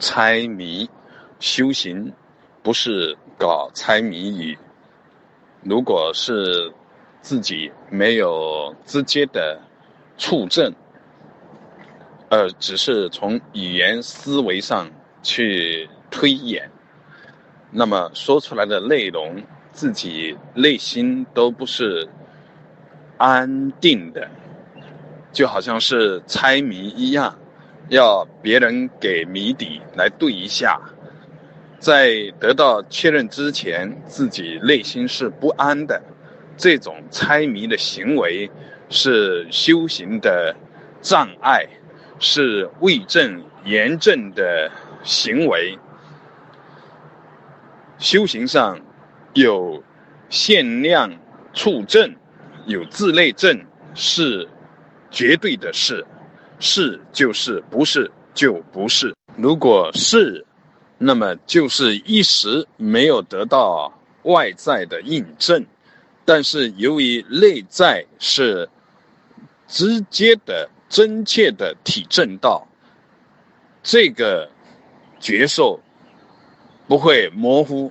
猜谜，修行不是搞猜谜语。如果是自己没有直接的触证，呃，只是从语言思维上去推演，那么说出来的内容，自己内心都不是安定的，就好像是猜谜一样。要别人给谜底来对一下，在得到确认之前，自己内心是不安的。这种猜谜的行为是修行的障碍，是未证严正的行为。修行上有限量处证，有自内证，是绝对的事。是就是，不是就不是。如果是，那么就是一时没有得到外在的印证，但是由于内在是直接的、真切的体证到这个觉受不会模糊，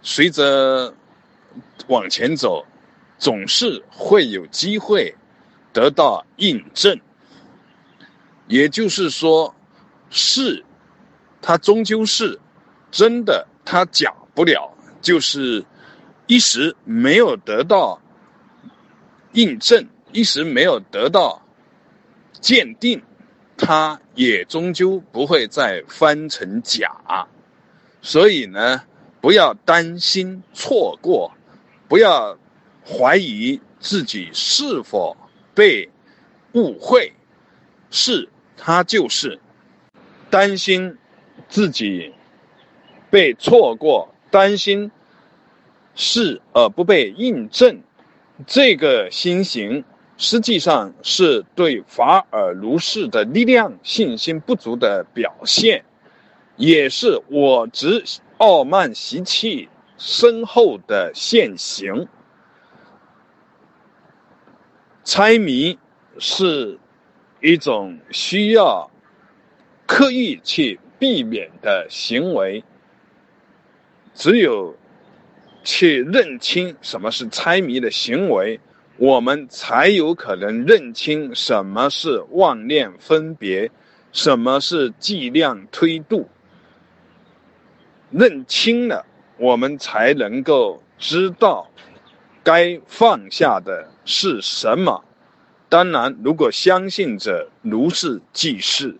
随着往前走，总是会有机会得到印证。也就是说，是，它终究是真的，它假不了。就是一时没有得到印证，一时没有得到鉴定，它也终究不会再翻成假。所以呢，不要担心错过，不要怀疑自己是否被误会，是。他就是担心自己被错过，担心是而不被印证，这个心形实际上是对法尔如是的力量信心不足的表现，也是我执傲慢习气深厚的现行。猜谜是。一种需要刻意去避免的行为，只有去认清什么是猜谜的行为，我们才有可能认清什么是妄念分别，什么是计量推度。认清了，我们才能够知道该放下的是什么。当然，如果相信者如是即是。